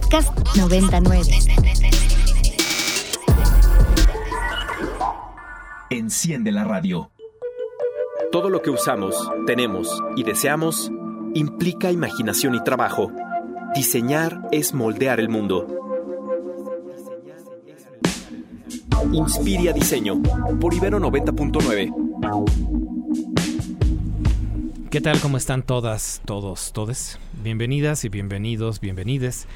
Podcast 99. Enciende la radio. Todo lo que usamos, tenemos y deseamos implica imaginación y trabajo. Diseñar es moldear el mundo. Inspiria Diseño por Ibero 90.9. ¿Qué tal? ¿Cómo están todas, todos, todes? Bienvenidas y bienvenidos, bienvenides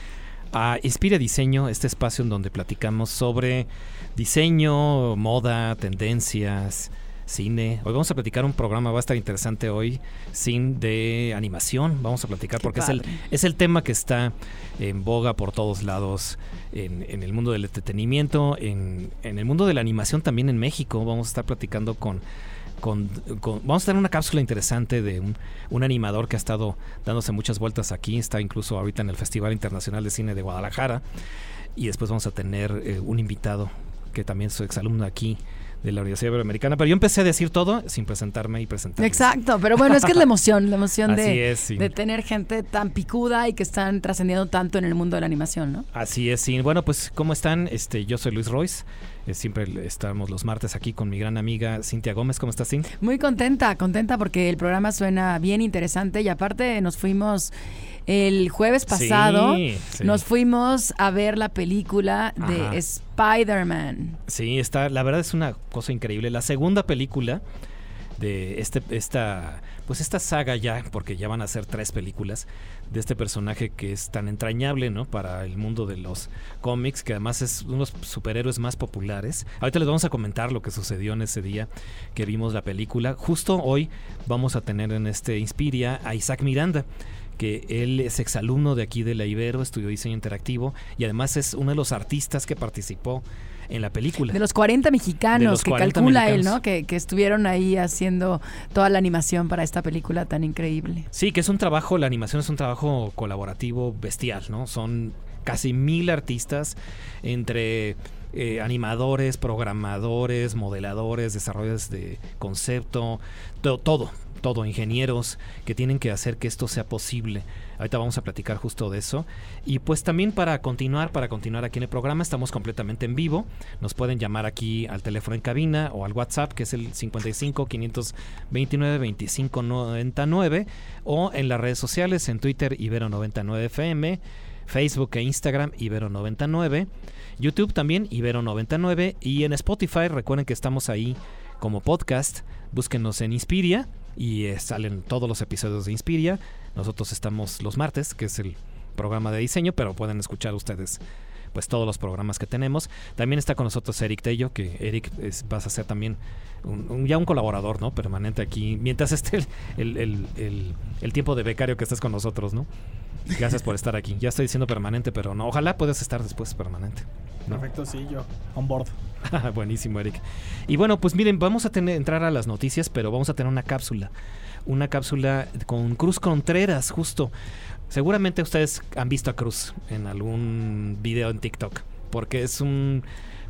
a Inspira Diseño, este espacio en donde platicamos sobre diseño, moda, tendencias, cine. Hoy vamos a platicar un programa, va a estar interesante hoy, sin de animación. Vamos a platicar porque es el, es el tema que está en boga por todos lados en, en el mundo del entretenimiento, en, en el mundo de la animación también en México. Vamos a estar platicando con con, con, vamos a tener una cápsula interesante de un, un, animador que ha estado dándose muchas vueltas aquí, está incluso ahorita en el Festival Internacional de Cine de Guadalajara y después vamos a tener eh, un invitado que también es exalumno aquí de la Universidad Iberoamericana, pero yo empecé a decir todo sin presentarme y presentarme. Exacto, pero bueno, es que es la emoción, la emoción de, es, sí. de, tener gente tan picuda y que están trascendiendo tanto en el mundo de la animación, ¿no? Así es, sí. Bueno, pues, ¿cómo están? Este, yo soy Luis Royce. Eh, siempre estamos los martes aquí con mi gran amiga Cintia Gómez. ¿Cómo estás, Cintia? Muy contenta, contenta porque el programa suena bien interesante y aparte nos fuimos el jueves pasado sí, sí. nos fuimos a ver la película de Ajá. Spider-Man. Sí, está, la verdad es una cosa increíble. La segunda película de este, esta, pues esta saga ya, porque ya van a ser tres películas de este personaje que es tan entrañable, ¿no? Para el mundo de los cómics, que además es uno de los superhéroes más populares. Ahorita les vamos a comentar lo que sucedió en ese día que vimos la película. Justo hoy vamos a tener en este Inspiria a Isaac Miranda que él es exalumno de aquí de la Ibero, estudió diseño interactivo y además es uno de los artistas que participó en la película. De los 40 mexicanos los que 40 calcula mexicanos. él, ¿no? Que, que estuvieron ahí haciendo toda la animación para esta película tan increíble. Sí, que es un trabajo, la animación es un trabajo colaborativo bestial, ¿no? Son casi mil artistas entre eh, animadores, programadores, modeladores, desarrolladores de concepto, to- todo, todo, ingenieros que tienen que hacer que esto sea posible. Ahorita vamos a platicar justo de eso. Y pues también para continuar, para continuar aquí en el programa, estamos completamente en vivo. Nos pueden llamar aquí al teléfono en cabina o al WhatsApp, que es el 55 529 25 99, o en las redes sociales, en Twitter Ibero99FM, Facebook e Instagram Ibero99, YouTube también Ibero99 y en Spotify recuerden que estamos ahí como podcast, búsquenos en Inspiria y eh, salen todos los episodios de Inspiria. Nosotros estamos los martes, que es el programa de diseño, pero pueden escuchar ustedes pues todos los programas que tenemos. También está con nosotros Eric Tello, que Eric vas a ser también un, ya un colaborador, ¿no? Permanente aquí, mientras esté el, el, el- el- el tiempo de becario que estés con nosotros, ¿no? Gracias por estar aquí. Ya estoy diciendo permanente, pero no, ojalá puedas estar después permanente. ¿No? Perfecto, sí, yo. On board. Buenísimo, Eric. Y bueno, pues miren, vamos a tener, entrar a las noticias, pero vamos a tener una cápsula. Una cápsula con Cruz Contreras, justo. Seguramente ustedes han visto a Cruz en algún video en TikTok, porque es un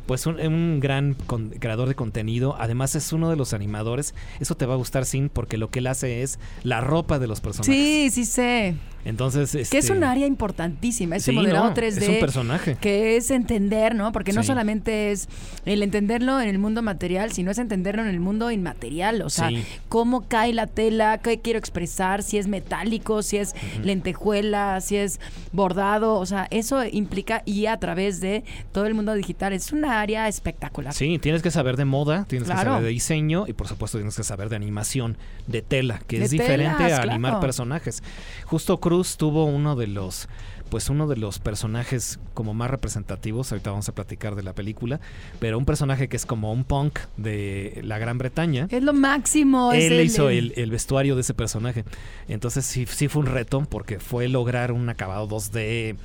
pues un, un gran con- creador de contenido. Además es uno de los animadores. Eso te va a gustar, Sin, porque lo que él hace es la ropa de los personajes. Sí, sí sé. Entonces, Que es este, un área importantísima, ese sí, modelado no, 3D. Es un personaje. que es entender, ¿no? Porque no solamente es el entenderlo en el mundo material, sino es entenderlo en el mundo inmaterial. O sea, Sí. cómo cae la tela, qué quiero expresar, si es metálico, si es lentejuela, si es bordado. O sea, eso implica y a través de todo el mundo digital. Es una área espectacular. Sí, tienes que saber de moda, tienes que saber de diseño y por supuesto tienes que saber de animación, de tela, que De es diferente a animar personajes. Justo Cruz tuvo uno de los pues uno de los personajes como más representativos, ahorita vamos a platicar de la película, pero un personaje que es como un punk de la Gran Bretaña. Es lo máximo. es Él el- hizo el- el, el vestuario de ese personaje. Entonces sí, sí fue un reto porque fue lograr un acabado 2D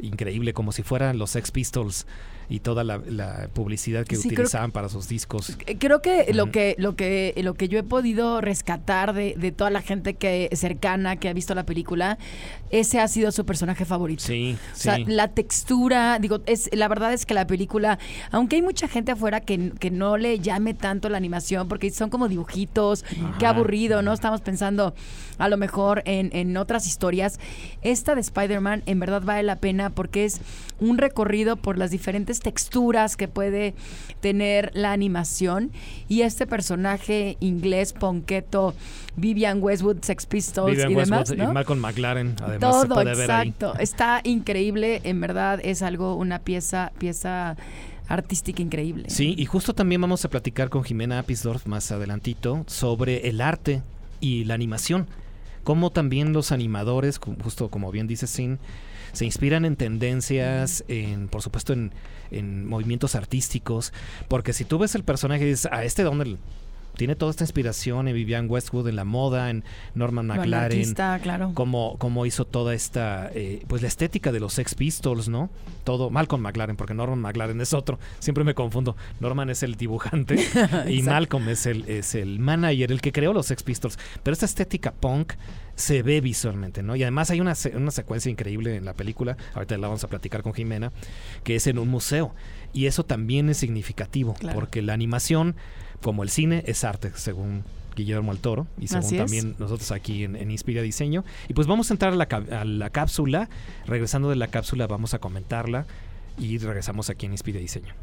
increíble, como si fueran los Sex Pistols y toda la, la publicidad que Sí, creo- utilizaban para sus discos. Creo que lo que lo que lo que yo he podido rescatar de, de toda la gente que cercana que ha visto la película, ese ha sido su personaje favorito. Sí, O sea, sí. la textura, digo, es la verdad es que la película, aunque hay mucha gente afuera que, que no le llame tanto la animación, porque son como dibujitos, qué Ajá. aburrido, ¿no? Estamos pensando a lo mejor en, en otras historias. Esta de Spider-Man en verdad vale la pena porque es un recorrido por las diferentes texturas que puede tener la animación y este personaje inglés, ponqueto, Vivian Westwood, Sex Pistols Vivian y demás, ¿no? y Malcolm McLaren, además se Todo, puede ver ahí. exacto. Está increíble, en verdad es algo, una pieza, pieza artística increíble. Sí, y justo también vamos a platicar con Jimena Apisdorf más adelantito sobre el arte y la animación. Cómo también los animadores, justo como bien dice Sin, se inspiran en tendencias, en, por supuesto en, en movimientos artísticos. Porque si tú ves el personaje y dices, a este de dónde tiene toda esta inspiración en Vivian Westwood, en la moda, en Norman McLaren, artista, claro. cómo, cómo hizo toda esta, eh, pues la estética de los Sex Pistols, ¿no? Todo, Malcolm McLaren, porque Norman McLaren es otro, siempre me confundo. Norman es el dibujante y. Malcolm es el, es el manager, el que creó los Sex Pistols. Pero esta estética punk se ve visualmente, ¿no? Y además hay una, una secuencia increíble en la película, ahorita la vamos a platicar con Jimena, que es en un museo. Y eso también es significativo, Claro. porque la animación, como el cine, es arte, según Guillermo el Toro, y según también nosotros aquí en, en Inspira Diseño. Y pues vamos a entrar a la, a la cápsula. Regresando de la cápsula vamos a comentarla y regresamos aquí en Inspira Diseño.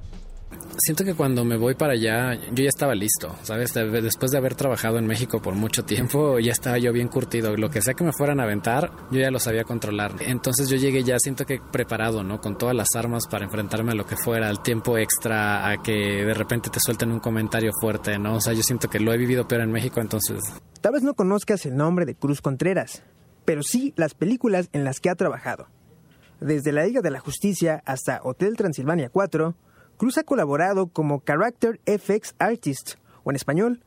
Siento que cuando me voy para allá, yo ya estaba listo, ¿sabes? De- Después de haber trabajado en México por mucho tiempo, ya estaba yo bien curtido. Lo que sea que me fueran a aventar, yo ya lo sabía controlar. Entonces yo llegué ya, siento que preparado, ¿no? Con todas las armas para enfrentarme a lo que fuera, al tiempo extra, a que de repente te suelten un comentario fuerte, ¿no? O sea, yo siento que lo he vivido peor en México, entonces Tal vez no conozcas el nombre de Cruz Contreras, pero sí las películas en las que ha trabajado. Desde La Liga de la Justicia hasta Hotel Transilvania 4, Cruz ha colaborado como Character FX Artist, o en español,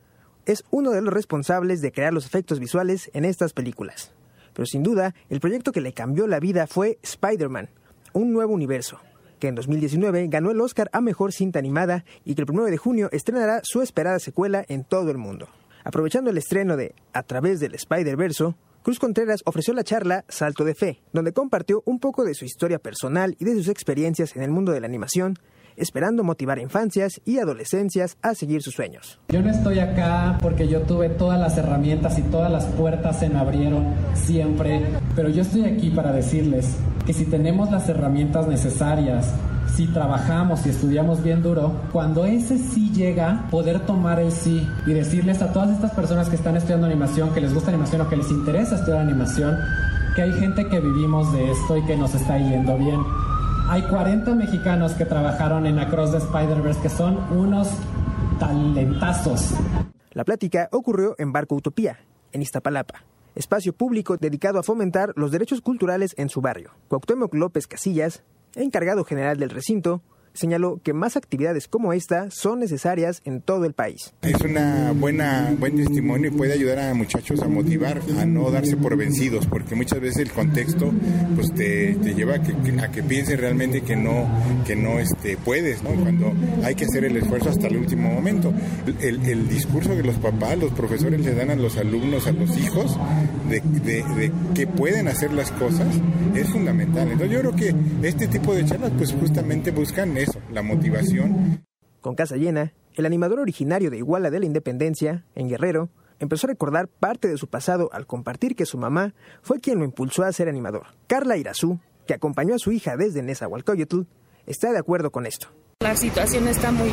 es uno de los responsables de crear los efectos visuales en estas películas. Pero sin duda, el proyecto que le cambió la vida fue Spider-Man, un nuevo universo, que en 2019 ganó el Oscar a Mejor Cinta Animada y que el 1 de junio estrenará su esperada secuela en todo el mundo. Aprovechando el estreno de A través del Spider-Verso, Cruz Contreras ofreció la charla Salto de Fe, donde compartió un poco de su historia personal y de sus experiencias en el mundo de la animación, esperando motivar a infancias y adolescencias a seguir sus sueños. Yo no estoy acá porque yo tuve todas las herramientas y todas las puertas se me abrieron siempre, pero yo estoy aquí para decirles que si tenemos las herramientas necesarias, si trabajamos y estudiamos bien duro, cuando ese sí llega, poder tomar el sí y decirles a todas estas personas que están estudiando animación, que les gusta animación o que les interesa estudiar animación, que hay gente que vivimos de esto y que nos está yendo bien. Hay 40 mexicanos que trabajaron en Across the Spider-Verse que son unos talentazos. La plática ocurrió en Barco Utopía, en Iztapalapa, espacio público dedicado a fomentar los derechos culturales en su barrio. Cuauhtémoc López Casillas, encargado general del recinto, señaló que más actividades como esta son necesarias en todo el país. Es una buena buen testimonio y puede ayudar a muchachos a motivar a no darse por vencidos, porque muchas veces el contexto pues te, te lleva a que, a que pienses realmente que no que no este puedes, ¿no? Cuando hay que hacer el esfuerzo hasta el último momento. El, el discurso que los papás, los profesores le dan a los alumnos, a los hijos, de, que pueden hacer las cosas, es fundamental. Entonces yo creo que este tipo de charlas pues justamente buscan eso, la motivación. Con casa llena, el animador originario de Iguala de la Independencia, en Guerrero, empezó a recordar parte de su pasado al compartir que su mamá fue quien lo impulsó a ser animador. Carla Irazú, que acompañó a su hija desde Nezahualcóyotl, está de acuerdo con esto. La situación está muy,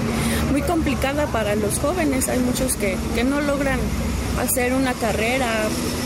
muy complicada para los jóvenes. Hay muchos que, que no logran hacer una carrera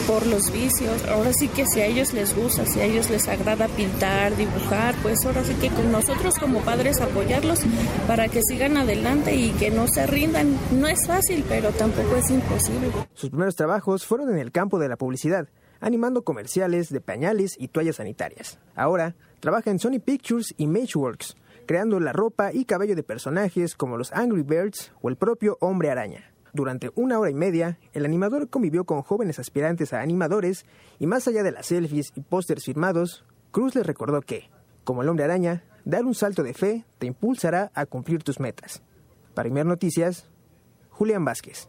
por los vicios. Ahora sí que si a ellos les gusta, si a ellos les agrada pintar, dibujar, pues ahora sí que con nosotros como padres apoyarlos para que sigan adelante y que no se rindan. No es fácil, pero tampoco es imposible. Sus primeros trabajos fueron en el campo de la publicidad, animando comerciales de pañales y toallas sanitarias. Ahora trabaja en Sony Pictures y Mageworks, creando la ropa y cabello de personajes como los Angry Birds o el propio Hombre Araña. Durante una hora y media, el animador convivió con jóvenes aspirantes a animadores y más allá de las selfies y pósters firmados, Cruz les recordó que, como el Hombre Araña, dar un salto de fe te impulsará a cumplir tus metas. Para Imer Noticias, Julián Vázquez.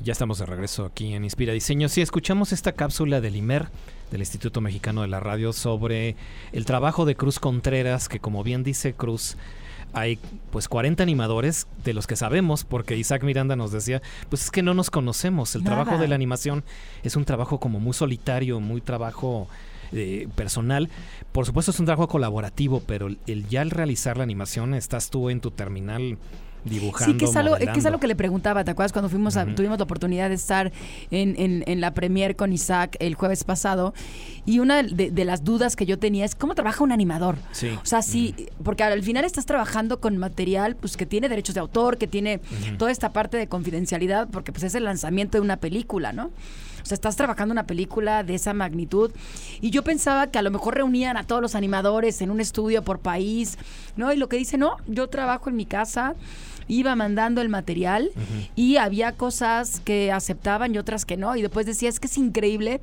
Ya estamos de regreso aquí en Inspira Diseño. Si escuchamos esta cápsula del IMER, del Instituto Mexicano de la Radio, sobre el trabajo de Cruz Contreras, que como bien dice Cruz, hay pues 40 animadores de los que sabemos, porque Isaac Miranda nos decía, pues es que no nos conocemos. El trabajo de la animación es un trabajo como muy solitario, muy trabajo eh, personal. Por supuesto es un trabajo colaborativo, pero el, ya al realizar la animación estás tú en tu terminal dibujando. Sí, que es algo, que es algo que le preguntaba, ¿te acuerdas cuando fuimos a, tuvimos la oportunidad de estar en, en, la premier con Isaac el jueves pasado? Y una de, las dudas que yo tenía es cómo trabaja un animador. Sí. O sea, sí, porque al final estás trabajando con material pues que tiene derechos de autor, que tiene toda esta parte de confidencialidad, porque pues es el lanzamiento de una película, ¿no? O sea, estás trabajando una película de esa magnitud. Y yo pensaba que a lo mejor reunían a todos los animadores en un estudio por país, ¿no? Y lo que dice, no, yo trabajo en mi casa iba mandando el material y había cosas que aceptaban y otras que no. Y después decía, es que es increíble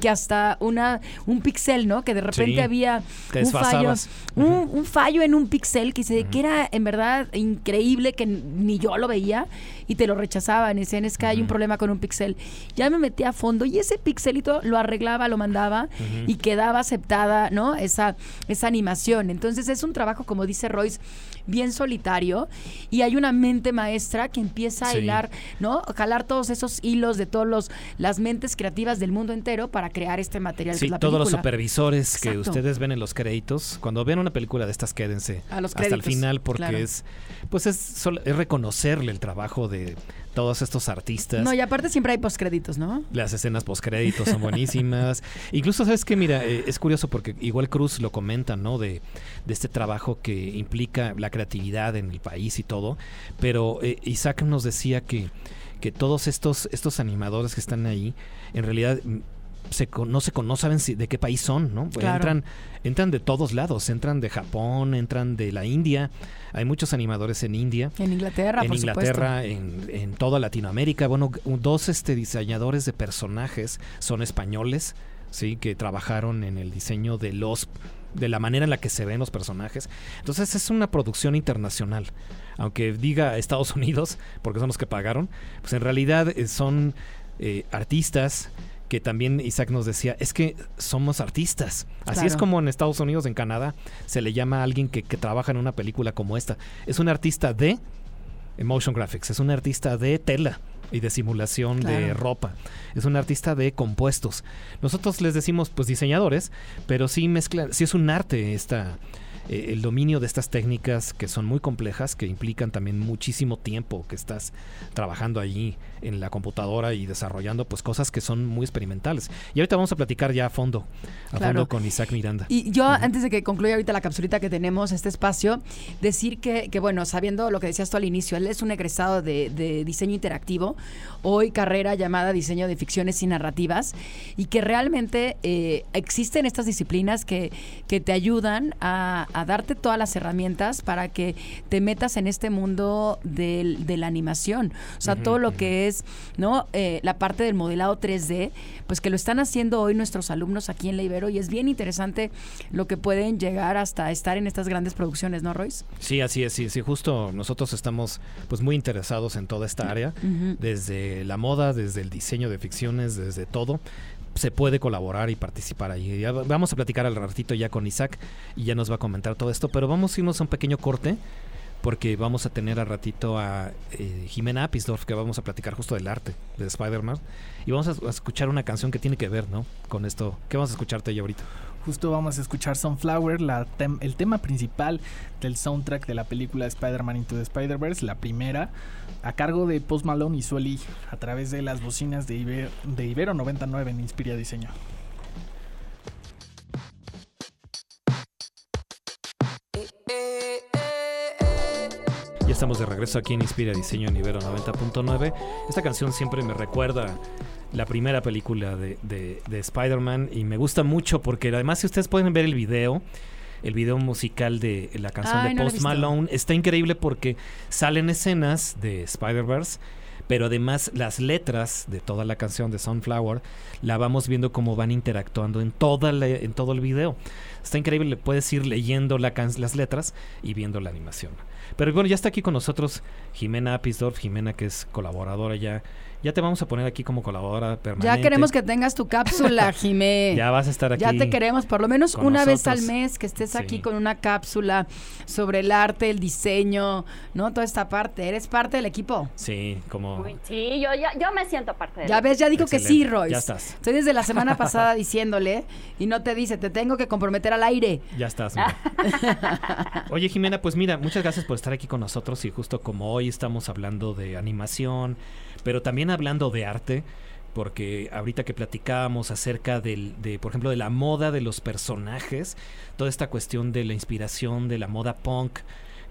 que hasta una un pixel, ¿no? Que de repente había un fallo, un, fallo en un pixel que, se, que era en verdad increíble, que ni yo lo veía y te lo rechazaban. Decían, es que hay un problema con un pixel. Ya me metí a fondo y ese pixelito lo arreglaba, lo mandaba y quedaba aceptada, ¿no? Esa, esa animación. Entonces es un trabajo, como dice Royce, bien solitario y hay una mente maestra que empieza a hilar, ¿no? A jalar todos esos hilos de todos los las mentes creativas del mundo entero para crear este material. Sí, todos los supervisores que ustedes ven en los créditos, cuando ven una película de estas quédense hasta el final porque es pues es, es reconocerle el trabajo de todos estos artistas. No, y aparte siempre hay postcréditos, ¿no? Las escenas postcréditos son buenísimas. Incluso, ¿sabes qué? Mira, eh, es curioso porque igual Cruz lo comenta, ¿no? De, de, este trabajo que implica la creatividad en el país y todo. Pero eh, Isaac nos decía que, que todos estos, estos animadores que están ahí, en realidad se, no se no saben si, de qué país son, ¿no? Entran, entran de todos lados, entran de Japón, entran de la India, hay muchos animadores en India. En Inglaterra, En Inglaterra, en, en, toda Latinoamérica. Bueno, dos este, diseñadores de personajes son españoles, sí, que trabajaron en el diseño de los de la manera en la que se ven los personajes. Entonces es una producción internacional. Aunque diga Estados Unidos, porque son los que pagaron, pues en realidad eh, son eh, artistas que también Isaac nos decía, es que somos artistas. Así es como en Estados Unidos, en Canadá, se le llama a alguien que, trabaja en una película como esta. Es un artista de motion graphics, es un artista de tela y de simulación de ropa. Es un artista de compuestos. Nosotros les decimos pues diseñadores, pero sí mezcla, sí es un arte esta eh, el dominio de estas técnicas que son muy complejas, que implican también muchísimo tiempo que estás trabajando allí en la computadora y desarrollando pues cosas que son muy experimentales. Y ahorita vamos a platicar ya a fondo, a fondo con Isaac Miranda. Y yo, antes de que concluya ahorita la capsulita que tenemos, este espacio, decir que, que, bueno, sabiendo lo que decías tú al inicio, él es un egresado de, de diseño interactivo, hoy carrera llamada diseño de ficciones y narrativas, y que realmente eh, existen estas disciplinas que, que te ayudan a, a darte todas las herramientas para que te metas en este mundo del, de la animación. O sea, todo lo que es, ¿no? Eh, la parte del modelado 3D, pues que lo están haciendo hoy nuestros alumnos aquí en la Ibero y es bien interesante lo que pueden llegar hasta estar en estas grandes producciones, ¿no, Royce? Sí, así es, sí, sí, justo nosotros estamos pues muy interesados en toda esta área, desde la moda, desde el diseño de ficciones, desde todo se puede colaborar y participar ahí. vamos a platicar al ratito ya con Isaac y ya nos va a comentar todo esto, pero vamos a irnos a un pequeño corte porque vamos a tener al ratito a eh, Jimena Apisdorf que vamos a platicar justo del arte de Spider-Man y vamos a, escuchar una canción que tiene que ver, ¿no? Con esto. ¿Qué vamos a escucharte ya ahorita? Justo vamos a escuchar Sunflower, el tema principal del soundtrack de la película Spider-Man Into the Spider-Verse, la primera a cargo de Post Malone y Sueli a través de las bocinas de, de Ibero 99 en Inspira Diseño. Ya estamos de regreso aquí en Inspira Diseño en Ibero 90.9. Esta canción siempre me recuerda la primera película de, de, de Spider-Man y me gusta mucho porque además si ustedes pueden ver el video, el video musical de la canción de Post Malone. Está increíble porque salen escenas de Spider-Verse pero además las letras de toda la canción de Sunflower la vamos viendo cómo van interactuando en, toda la- en todo el video. Está increíble, puedes ir leyendo la can- las letras y viendo la animación. Pero bueno, ya está aquí con nosotros Jimena Apisdorf, Jimena que es colaboradora ya. Ya te vamos a poner aquí como colaboradora permanente. Ya queremos que tengas tu cápsula, Jimé. Ya vas a estar aquí. Ya te queremos, por lo menos una vez al mes, que estés Sí. aquí con una cápsula sobre el arte, el diseño, ¿no? Toda esta parte. Eres parte del equipo. Sí, como... Sí, yo, ya- yo me siento parte de Ya ves, ya dijo que sí. Royce. Ya estás. Estoy desde la semana pasada diciéndole y no te dice, te tengo que comprometer al aire. Ya estás. mira. Oye, Jimena, pues mira, muchas gracias por estar aquí con nosotros y justo como hoy estamos hablando de animación, pero también hablando de arte, porque ahorita que platicábamos acerca del, de, por ejemplo, de la moda de los personajes, toda esta cuestión de la inspiración de la moda punk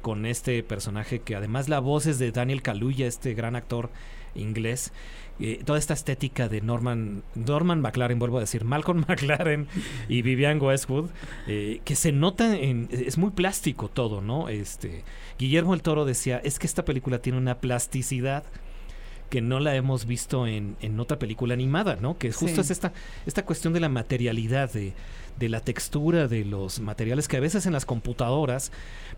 con este personaje que además la voz es de Daniel Kaluuya, este gran actor inglés. eh, toda esta estética de Norman Norman McLaren, vuelvo a decir, Malcolm McLaren y Vivian Westwood, eh, que se nota en es muy plástico todo, ¿no? Este Guillermo el Toro decía, es que esta película tiene una plasticidad que no la hemos visto en, en otra película animada, ¿no? Que justo Sí. es esta, esta cuestión de la materialidad, de, de la textura de los materiales que a veces en las computadoras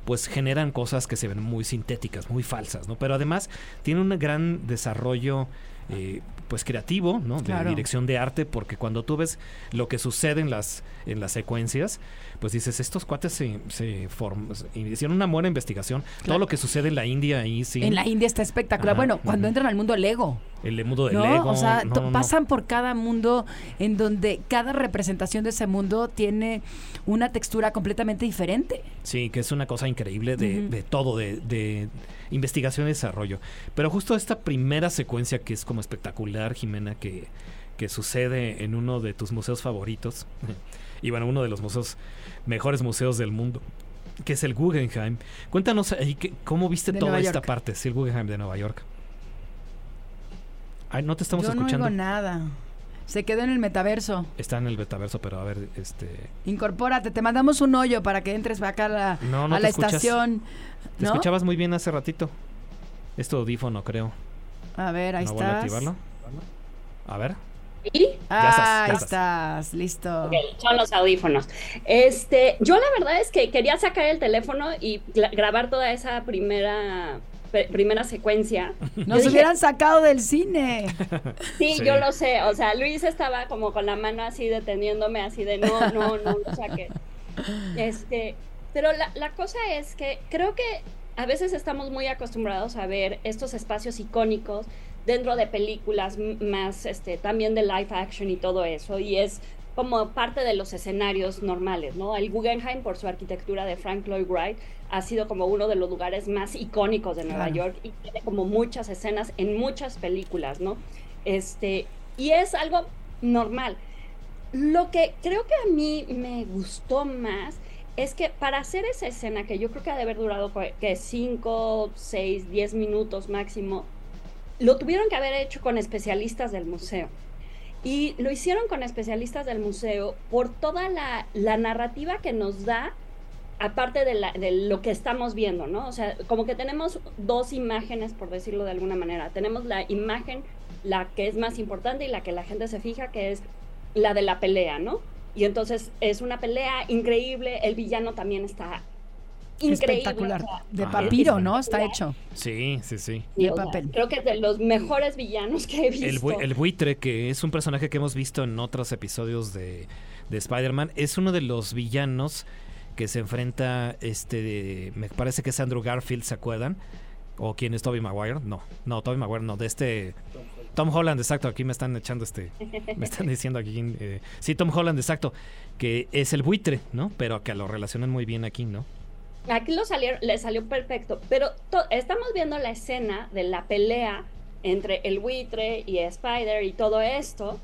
pues generan cosas que se ven muy sintéticas, muy falsas, ¿no? Pero además tiene un gran desarrollo eh, pues creativo, ¿no? De Claro. dirección de arte, porque cuando tú ves lo que sucede en las, en las secuencias, pues dices, estos cuates se, se form- hicieron una buena investigación. Todo lo que sucede en la India ahí, sí. En la India está espectacular. Ajá, bueno, cuando entran al mundo Lego. El mundo del ¿no? Lego. o sea, no, no, pasan por cada mundo en donde cada representación de ese mundo tiene una textura completamente diferente. Sí, que es una cosa increíble de, de todo, de, de investigación y desarrollo. Pero justo esta primera secuencia que es como espectacular, Jimena, que, que sucede en uno de tus museos favoritos, y bueno, uno de los museos, mejores museos del mundo, que es el Guggenheim. Cuéntanos ahí que- cómo viste De toda esta parte, sí, el Guggenheim de Nueva York. Ay, no te estamos Yo escuchando. no oigo nada. Se quedó en el metaverso. Está en el betaverso, pero a ver, este... Incorpórate, te mandamos un hoyo para que entres acá a la, No, no a te la escuchas. estación. Te ¿no? escuchabas muy bien hace ratito. Es tu audífono, creo. A ver, ahí ¿No vuelve a activarlo? A ver. ¿Y? Ah, estás, ya ahí estás. estás, listo. Ok, son los audífonos. Este, yo la verdad es que quería sacar el teléfono y gra- grabar toda esa primera primera secuencia. Nos dije, hubieran sacado del cine. Sí, Sí. yo lo sé. O sea, Luis estaba como con la mano así deteniéndome, así de no, no, no, o sea que. Este, pero la, la cosa es que creo que a veces estamos muy acostumbrados a ver estos espacios icónicos dentro de películas más, este, también de live action y todo eso, y es como parte de los escenarios normales, ¿no? El Guggenheim, por su arquitectura de Frank Lloyd Wright, ha sido como uno de los lugares más icónicos de Nueva Claro. York y tiene como muchas escenas en muchas películas, ¿no? Este, y es algo normal. Lo que creo que a mí me gustó más es que para hacer esa escena, que yo creo que ha de haber durado que 5, 6, 10 minutos máximo, lo tuvieron que haber hecho con especialistas del museo. Y lo hicieron con especialistas del museo por toda la, la narrativa que nos da, aparte de, la- de lo que estamos viendo, ¿no? O sea, como que tenemos dos imágenes, por decirlo de alguna manera. Tenemos la imagen, la que es más importante y la que la gente se fija, que es la de la pelea, ¿no? Y entonces es una pelea increíble, el villano también está increíble. Espectacular. o sea, De Ajá. papiro, ¿no? Está hecho. Sí, sí, sí. y, de sea, papel. creo que es de los mejores villanos que he visto. El, bui- el buitre, que es un personaje que hemos visto en otros episodios de, de Spider-Man, es uno de los villanos que se enfrenta, este, de- me parece que es Andrew Garfield, ¿se acuerdan? ¿O quién es Tobey Maguire? No, no, Tobey Maguire, no, de este... Tom Holland, exacto, aquí me están echando este... Me están diciendo aquí... eh, sí, Tom Holland, exacto, que es el buitre, ¿no? Pero que lo relacionan muy bien aquí, ¿no? Aquí lo salieron, le salió perfecto, pero estamos viendo la escena de la pelea entre el buitre y Spider y todo esto,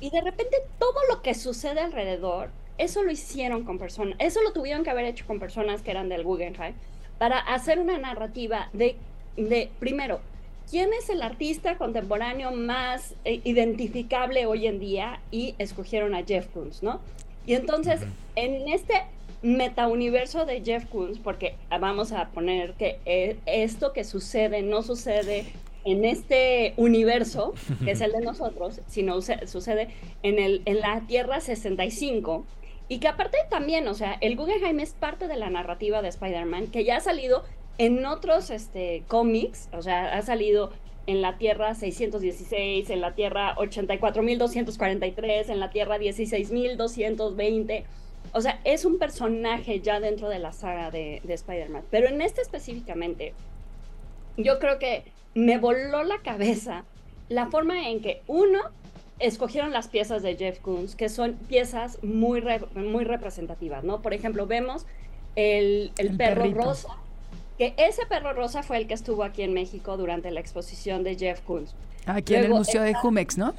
y de repente todo lo que sucede alrededor, eso lo hicieron con personas, eso lo tuvieron que haber hecho con personas que eran del Guggenheim, para hacer una narrativa de, de primero, ¿quién es el artista contemporáneo más eh, identificable hoy en día? Y escogieron a Jeff Koons, ¿no? Y entonces, en este metauniverso de Jeff Koons, porque vamos a poner que eh, esto que sucede no sucede en este universo, que es el de nosotros, sino sucede en, el, en la Tierra 65. Y que aparte también, o sea, el Guggenheim es parte de la narrativa de Spider-Man, que ya ha salido en otros este, cómics, o sea, ha salido en la Tierra 616, en la Tierra 84.243, en la Tierra 16.220. O sea, es un personaje ya dentro de la saga de, de Spider-Man. Pero en este específicamente, yo creo que me voló la cabeza la forma en que uno escogieron las piezas de Jeff Koons, que son piezas muy, muy representativas, ¿no? Por ejemplo, vemos el, perro rosa, que ese perro rosa fue el que estuvo aquí en México durante la exposición de Jeff Koons. Aquí en el Museo de Jumex, ¿no?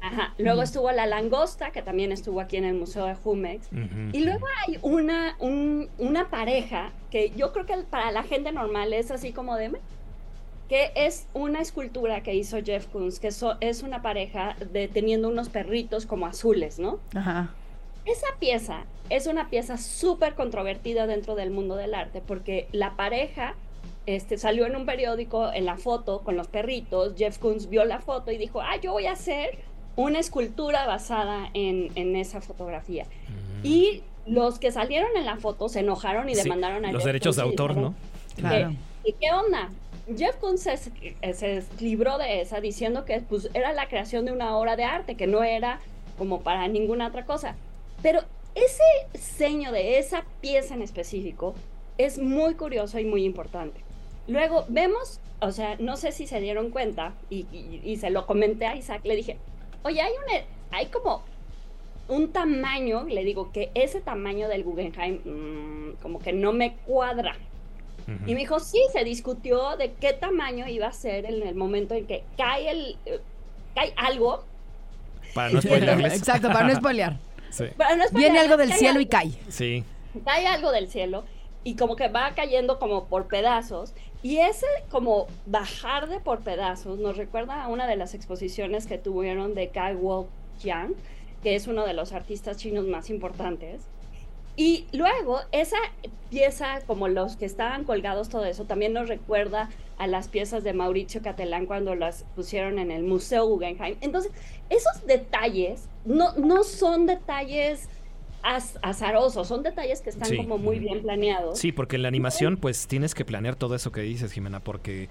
Ajá. Luego estuvo la langosta, que también estuvo aquí en el Museo de Jumex. Y luego hay una, una pareja que yo creo que para la gente normal es así como de que es una escultura que hizo Jeff Koons, que es una pareja de teniendo unos perritos como azules, ¿no? Ajá. Esa pieza es una pieza súper controvertida dentro del mundo del arte, porque la pareja este, salió en un periódico en la foto con los perritos, Jeff Koons vio la foto y dijo, ah, yo voy a hacer una escultura basada en, esa fotografía. Mm. Y los que salieron en la foto se enojaron y demandaron a los derechos de autor, ¿no? Claro. ¿Y qué onda? Jeff Koons se, libró de esa diciendo que pues, era la creación de una obra de arte, que no era como para ninguna otra cosa. Pero ese seño de esa pieza en específico es muy curioso y muy importante. Luego vemos, o sea, no sé si se dieron cuenta, y, se lo comenté a Isaac, le dije, oye, hay, un, hay como un tamaño, le digo que ese tamaño del Guggenheim mm, como que no me cuadra. Y me dijo, sí, se discutió de qué tamaño iba a ser en el momento en que cae, el, eh, cae algo. Para no spoilearles. Exacto, para no spoilear. Viene algo del cielo y cae. Sí. Cae algo del cielo y como que va cayendo como por pedazos. Y ese como bajar de por pedazos nos recuerda a una de las exposiciones que tuvieron de Kai Wolf Yang, que es uno de los artistas chinos más importantes. Y luego, esa pieza, como los que estaban colgados, todo eso, también nos recuerda a las piezas de Mauricio Catelán cuando las pusieron en el Museo Guggenheim. Entonces, esos detalles no, no son detalles azarosos, son detalles que están como muy bien planeados. Sí, porque en la animación, pues tienes que planear todo eso que dices, Jimena, porque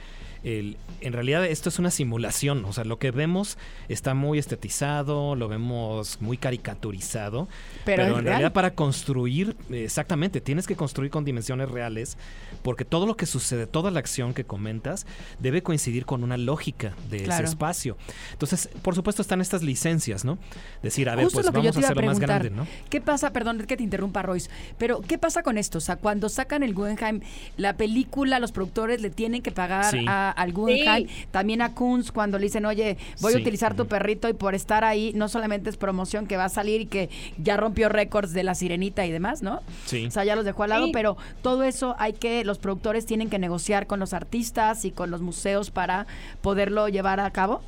en realidad esto es una simulación, o sea, lo que vemos está muy estetizado, lo vemos muy caricaturizado, pero, en realidad para construir, exactamente, tienes que construir con dimensiones reales, porque todo lo que sucede, toda la acción que comentas, debe coincidir con una lógica de ese espacio. Entonces, por supuesto, están estas licencias, ¿no? Decir, a ver, pues vamos a hacerlo más grande, ¿no? ¿Qué pasa? Perdón que te interrumpa, Royce, pero ¿qué pasa con esto? O sea, cuando sacan el Guggenheim, la película, los productores le tienen que pagar a al Guggenheim, también a Kunz cuando le dicen, oye, voy a utilizar tu perrito y por estar ahí, no solamente es promoción que va a salir y que ya rompió récords de la sirenita y demás, ¿no? Sí. O sea, ya los dejó al lado, pero todo eso hay que, los productores tienen que negociar con los artistas y con los museos para poderlo llevar a cabo.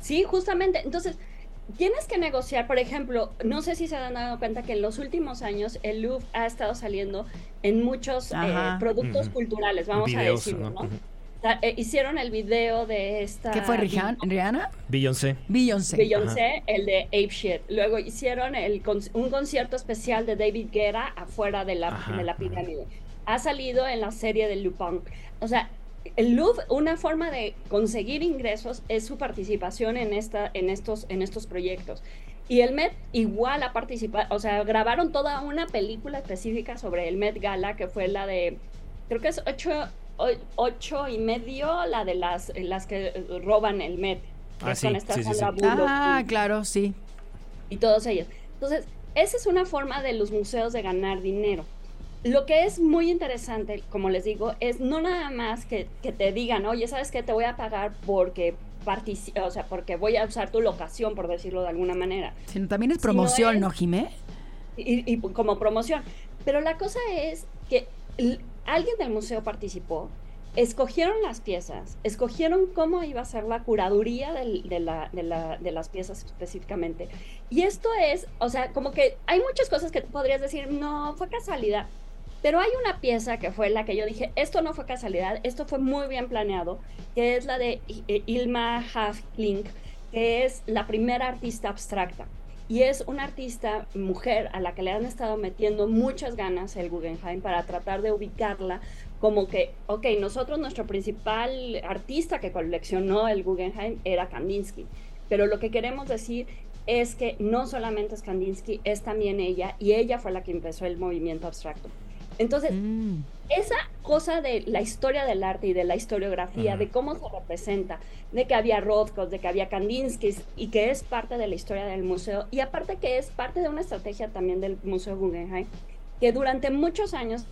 Sí, justamente. Entonces, tienes que negociar, por ejemplo, no sé si se han dado cuenta que en los últimos años el Louvre ha estado saliendo en muchos eh, productos culturales, vamos a decirlo, ¿no? Eh, hicieron el video de esta... ¿Qué fue, Rihanna? Beyoncé. Beyoncé. Beyoncé, el de Ape Shit. Luego hicieron el, un concierto especial de David Guerra afuera de la, de la pirámide. Ha salido en la serie de Lupin. O sea, el Louvre, una forma de conseguir ingresos es su participación en, esta, en, estos, en estos proyectos. Y el Met igual ha participado, o sea, grabaron toda una película específica sobre el Met Gala, que fue la de, creo que es ocho, ocho y medio, la de las, las que roban el Met. Ah, sí, ah claro, sí. Y todos ellos. Entonces, esa es una forma de los museos de ganar dinero. Lo que es muy interesante, como les digo, es no nada más que, que te digan, oye, ¿sabes qué? Te voy a pagar porque o sea, porque voy a usar tu locación, por decirlo de alguna manera. Sino también es promoción, ¿no, Jimé? Y, y, como promoción. Pero la cosa es que alguien del museo participó, escogieron las piezas, escogieron cómo iba a ser la curaduría de, la, de, las piezas específicamente. Y esto es, o sea, como que hay muchas cosas que podrías decir, no, fue casualidad. Pero hay una pieza que fue la que yo dije, esto no fue casualidad, esto fue muy bien planeado, que es la de eh, Ilma Hafling, que es la primera artista abstracta. Y es una artista mujer a la que le han estado metiendo muchas ganas el Guggenheim para tratar de ubicarla como que, ok, nosotros nuestro principal artista que coleccionó el Guggenheim era Kandinsky, pero lo que queremos decir es que no solamente es Kandinsky, es también ella, y ella fue la que empezó el movimiento abstracto. Entonces, Mm. Esa cosa de la historia del arte y de la historiografía, de cómo se representa, de que había Rothko, de que había Kandinsky y que es parte de la historia del museo y aparte que es parte de una estrategia también del Museo Guggenheim, que durante muchos años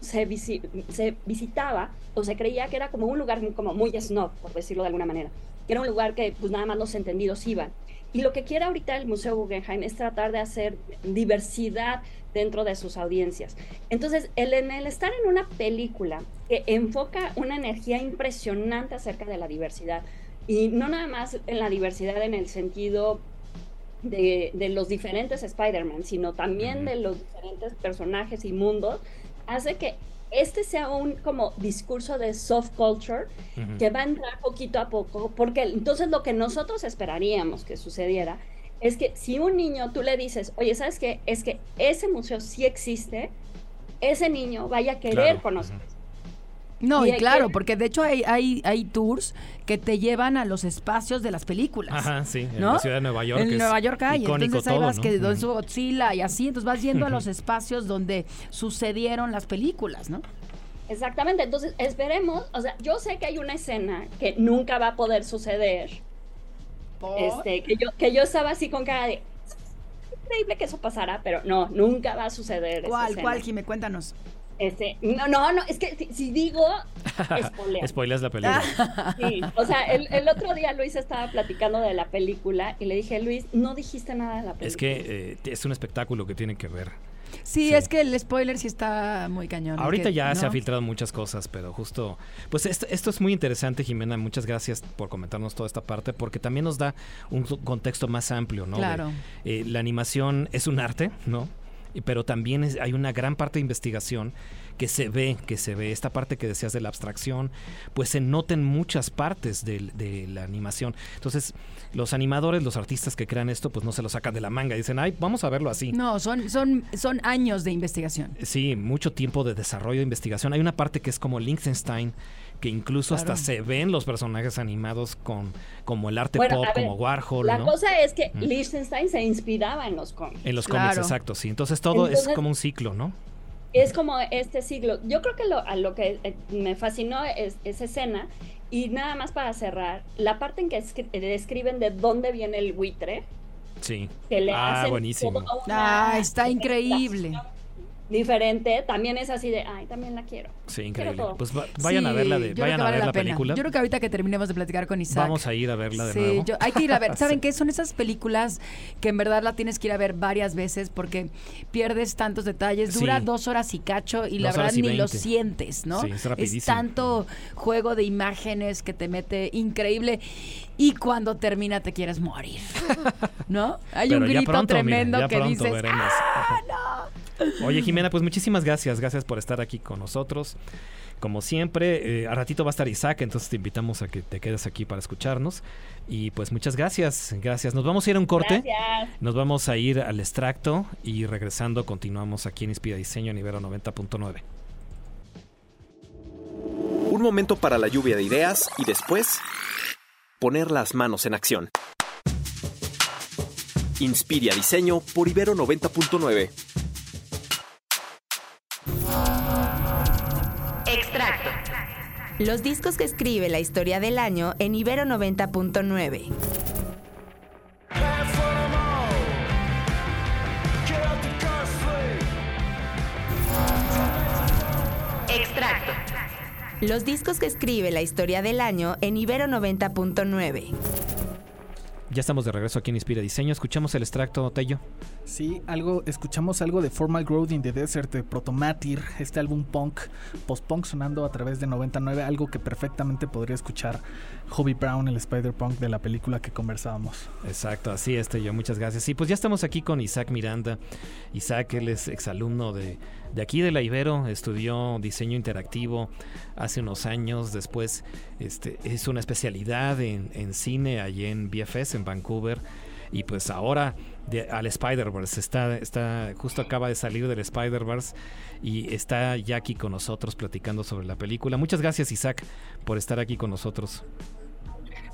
se, visi- se visitaba o se creía que era como un lugar muy- como muy snob, por decirlo de alguna manera, que era un lugar que pues nada más los entendidos iban. Y lo que quiere ahorita el Museo Guggenheim es tratar de hacer diversidad dentro de sus audiencias. Entonces, el, en el estar en una película que enfoca una energía impresionante acerca de la diversidad, y no nada más en la diversidad en el sentido de, de los diferentes Spider-Man, sino también de los diferentes personajes y mundos, hace que este sea un como discurso de soft culture Ujú. que va a entrar poquito a poco, porque entonces lo que nosotros esperaríamos que sucediera es que si un niño tú le dices, oye, ¿sabes qué? Es que ese museo sí existe, ese niño vaya a querer Claro. conocer. No, Y claro, que- porque de hecho hay, hay, hay tours que te llevan a los espacios de las películas. Ajá, sí, en ¿no? la ciudad de Nueva York. En es Nueva York hay, entonces ahí todo, vas ¿no? que donde estuvo Godzilla y así, entonces vas yendo a los espacios donde sucedieron las películas, ¿no? Exactamente, entonces esperemos, o sea, yo sé que hay una escena que nunca va a poder suceder, este, que yo, que yo estaba así con cara de, "Es increíble que eso pasara, pero no, nunca va a suceder. ¿Cuál, escena". cuál, Jimé? Cuéntanos. Este, no, no, no, es que si, si digo, spoileo. Spoileas la película. Sí, o sea, el, el otro día Luis estaba platicando de la película y le dije, Luis, no dijiste nada de la película. Es que eh, es un espectáculo que tienen que ver. Sí, es que el spoiler sí está muy cañón. Ahorita que- ya se ha filtrado muchas cosas, pero justo, pues esto, esto es muy interesante, Jimena. Muchas gracias por comentarnos toda esta parte, porque también nos da un contexto más amplio, ¿no? De, Claro. eh, la animación es un arte, ¿no? Pero también es- hay una gran parte de investigación que se ve, que se ve, esta parte que decías de la abstracción, pues se nota en muchas partes del- de, la animación. Entonces, los animadores, los artistas que crean esto, pues no se lo sacan de la manga, dicen, ay, vamos a verlo así. No, son, son, son años de investigación. Sí, mucho tiempo de desarrollo de investigación. Hay una parte que es como Liechtenstein, que incluso Claro. hasta se ven los personajes animados con como el arte Bueno, pop, ver, como Warhol, La ¿no? cosa es que Mm. Liechtenstein se inspiraba en los cómics. En los cómics, exacto, sí. Entonces todo es como un ciclo, ¿no? Es como este siglo. Yo creo que lo, a lo que eh, me fascinó es esa escena. Y nada más para cerrar, la parte en que escri- describen de dónde viene el buitre, Sí. que le ah, hacen buenísimo. Ah, está increíble. Diferente, también es así de, ay, también la quiero. Sí, Quiero increíble. todo. Pues va- vayan a verla, de, vayan a vale ver la la pena. película. Yo creo que ahorita que terminemos de platicar con Isaac. Vamos a ir a verla de sí, nuevo. yo- hay que ir a ver. ¿Saben Sí. qué? Son esas películas que en verdad la tienes que ir a ver varias veces porque pierdes tantos detalles. Dura Sí. dos horas y cacho y la verdad y ni lo 20. sientes, ¿no? Sí, es rapidísimo. tanto juego de imágenes que te mete increíble y cuando termina te quieres morir, ¿no? Hay Pero un grito pronto, tremendo que pronto dices, veremos. ¡ah, Oye, Jimena, pues muchísimas gracias. Gracias por estar aquí con nosotros. Como siempre, eh, a ratito va a estar Isaac, entonces te invitamos a que te quedes aquí para escucharnos. Y pues muchas gracias, gracias. Nos vamos a ir a un corte. Gracias. Nos vamos a ir al extracto y regresando continuamos aquí en Inspira Diseño a nivel 90.9. Un momento para la lluvia de ideas y después poner las manos en acción. Inspira Diseño por Ibero 90.9. Los discos que escribe la historia del año en Ibero 90.9. Extracto. Los discos que escribe la historia del año en Ibero 90.9. Ya estamos de regreso aquí en Inspira Diseño. Escuchamos el extracto, Tello. Sí, algo, escuchamos algo de Formal Growth in the Desert de Protomatir, este álbum punk, post-punk sonando a través de 99, algo que perfectamente podría escuchar Hobie Brown, el Spider-Punk de la película que conversábamos. Exacto, así este yo, muchas gracias. Y pues ya estamos aquí con Isaac Miranda. Isaac, él es exalumno de, de aquí de la Ibero, estudió diseño interactivo hace unos años, después este, hizo una especialidad en, en cine allí en BFS, en Vancouver y pues ahora de, al Spider-Verse. Está, está, justo acaba de salir del Spider-Verse y está ya aquí con nosotros platicando sobre la película. Muchas gracias Isaac por estar aquí con nosotros.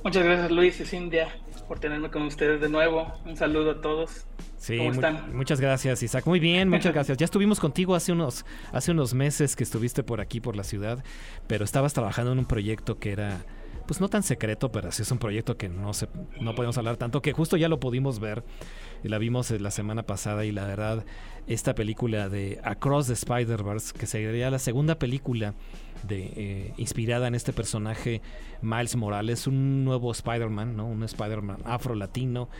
Muchas gracias Luis y Cintia por tenerme con ustedes de nuevo. Un saludo a todos. Sí, ¿Cómo están? muchas gracias Isaac. Muy bien, muchas gracias. Ya estuvimos contigo hace unos, hace unos meses que estuviste por aquí, por la ciudad, pero estabas trabajando en un proyecto que era pues no tan secreto, pero sí es un proyecto que no se, no podemos hablar tanto, que justo ya lo pudimos ver, la vimos la semana pasada y la verdad, esta película de Across the Spider-Verse, que sería la segunda película de, eh, inspirada en este personaje Miles Morales, un nuevo Spider-Man, ¿no? un Spider-Man afro-latino,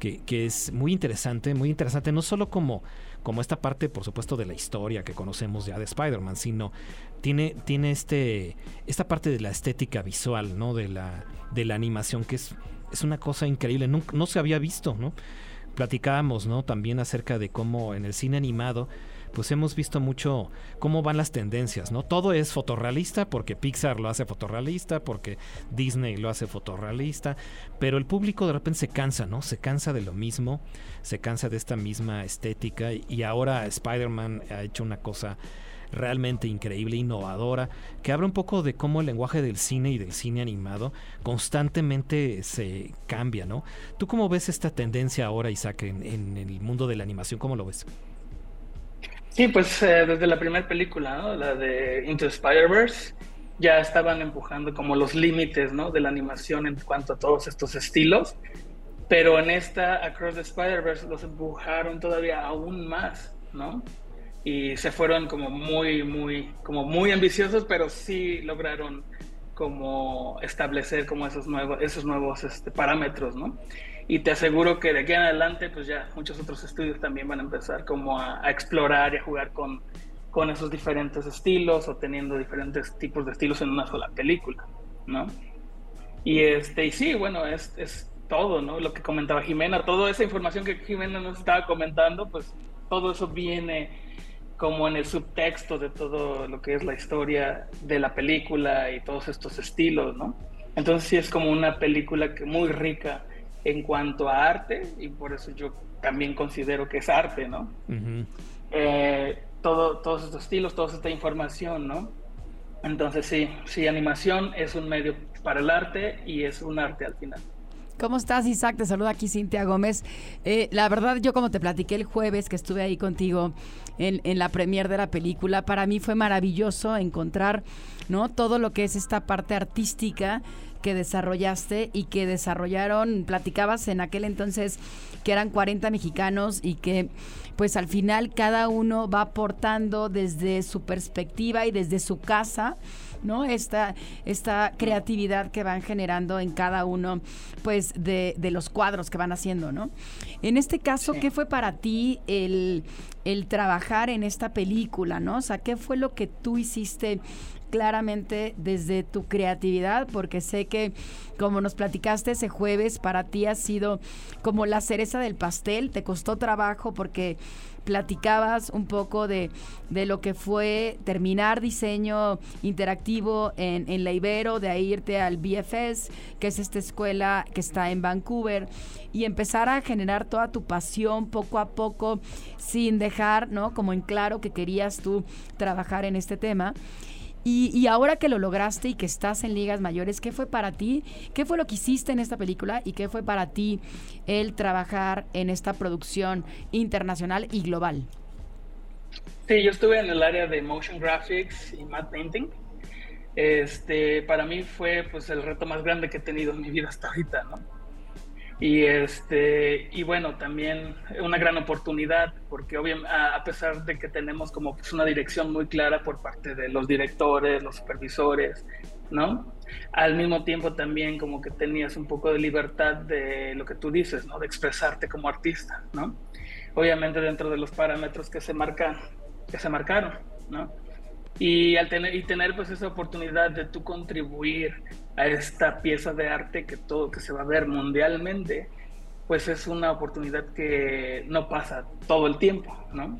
que, que es muy interesante, muy interesante, no solo como como esta parte, por supuesto, de la historia que conocemos ya de Spider-Man, sino tiene, tiene este, esta parte de la estética visual, ¿no? De la, de la animación, que es, es una cosa increíble, no, no se había visto, ¿no? Platicábamos, ¿no? También acerca de cómo en el cine animado pues hemos visto mucho cómo van las tendencias, ¿no? Todo es fotorrealista porque Pixar lo hace fotorrealista, porque Disney lo hace fotorrealista, pero el público de repente se cansa, ¿no? Se cansa de lo mismo, se cansa de esta misma estética y ahora Spider-Man ha hecho una cosa realmente increíble, innovadora, que habla un poco de cómo el lenguaje del cine y del cine animado constantemente se cambia, ¿no? ¿Tú cómo ves esta tendencia ahora, Isaac, en, en el mundo de la animación? ¿Cómo lo ves? Sí, pues eh, desde la primera película, ¿no? la de Into Spider-Verse, ya estaban empujando como los límites ¿no? de la animación en cuanto a todos estos estilos, pero en esta Across the Spider-Verse los empujaron todavía aún más, ¿no? Y se fueron como muy, muy, como muy ambiciosos, pero sí lograron como establecer como esos nuevos, esos nuevos este, parámetros, ¿no? y te aseguro que de aquí en adelante pues ya muchos otros estudios también van a empezar como a, explorar y a jugar con, con esos diferentes estilos o teniendo diferentes tipos de estilos en una sola película, ¿no? Y, este, y sí, bueno, es, es todo, ¿no? Lo que comentaba Jimena, toda esa información que Jimena nos estaba comentando, pues todo eso viene como en el subtexto de todo lo que es la historia de la película y todos estos estilos, ¿no? Entonces sí es como una película que muy rica en cuanto a arte, y por eso yo también considero que es arte, ¿no? Eh, todo, todos estos estilos, toda esta información, ¿no? Entonces sí, sí, animación es un medio para el arte y es un arte al final. ¿Cómo estás, Isaac? Te saluda aquí Cintia Gómez. Eh, la verdad, yo como te platiqué el jueves que estuve ahí contigo en, la premier de la película, para mí fue maravilloso encontrar, ¿no? Todo lo que es esta parte artística que desarrollaste y que desarrollaron, platicabas en aquel entonces que eran 40 mexicanos y que pues al final cada uno va aportando desde su perspectiva y desde su casa. ¿No? Esta, esta creatividad que van generando en cada uno, pues, de, de los cuadros que van haciendo, ¿no? En este caso, ¿qué fue para ti el, el trabajar en esta película, ¿no? O sea, ¿qué fue lo que tú hiciste claramente desde tu creatividad, porque sé que como nos platicaste ese jueves, para ti ha sido como la cereza del pastel, te costó trabajo porque platicabas un poco de, de lo que fue terminar diseño interactivo en, en la Ibero, de irte al BFS, que es esta escuela que está en Vancouver, y empezar a generar toda tu pasión poco a poco, sin dejar, ¿no? Como en claro que querías tú trabajar en este tema. Y, ahora que lo lograste y que estás en ligas mayores, ¿qué fue para ti? ¿Qué fue lo que hiciste en esta película y qué fue para ti el trabajar en esta producción internacional y global? Sí, yo estuve en el área de motion graphics y matte painting. Este, para mí fue pues el reto más grande que he tenido en mi vida hasta ahorita, ¿no? Y, este, y bueno, también una gran oportunidad, porque obviamente a pesar de que tenemos como una dirección muy clara por parte de los directores, los supervisores, ¿no? Al mismo tiempo también como que tenías un poco de libertad de lo que tú dices, ¿no? De expresarte como artista, ¿no? obviamente dentro de los parámetros que se marcan, que se marcaron, ¿no? Y al tener, y tener pues esa oportunidad de tú contribuir a esta pieza de arte que todo, que se va a ver mundialmente, pues es una oportunidad que no pasa todo el tiempo, ¿no?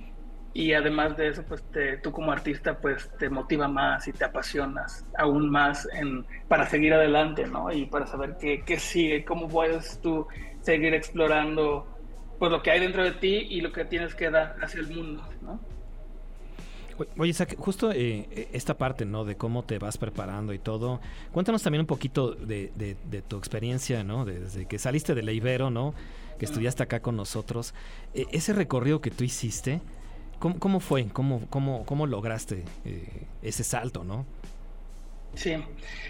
Y además de eso, pues tú como artista, pues te motiva más y te apasionas aún más en, para seguir adelante, ¿no? Y para saber qué, qué sigue, cómo puedes tú seguir explorando pues lo que hay dentro de ti y lo que tienes que dar hacia el mundo, ¿no? Oye, justo eh, esta parte, ¿no? De cómo te vas preparando y todo. Cuéntanos también un poquito de, de, tu experiencia, ¿no? Desde que saliste de la ¿no? Que estudiaste acá con nosotros. E, ese recorrido que tú hiciste, ¿cómo, cómo fue? ¿Cómo, cómo, cómo lograste eh, ese salto, no? Sí,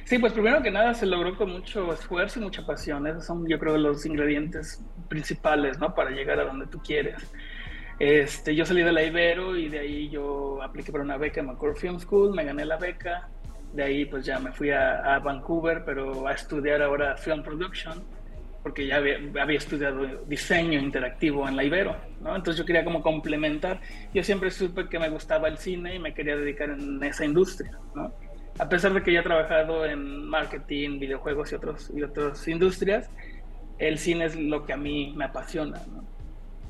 sí, pues primero que nada se logró con mucho esfuerzo y mucha pasión. Esos son, yo creo, los ingredientes principales, ¿no? Para llegar a donde tú quieres. Este, yo salí de la Ibero y de ahí yo apliqué para una beca en McCord Film School, me gané la beca. De ahí pues ya me fui a, Vancouver, pero a estudiar ahora Film Production, porque ya había, había, estudiado diseño interactivo en la Ibero, ¿no? Entonces yo quería como complementar. Yo siempre supe que me gustaba el cine y me quería dedicar en esa industria, ¿no? A pesar de que ya he trabajado en marketing, videojuegos y, otros, y otras industrias, el cine es lo que a mí me apasiona, ¿no?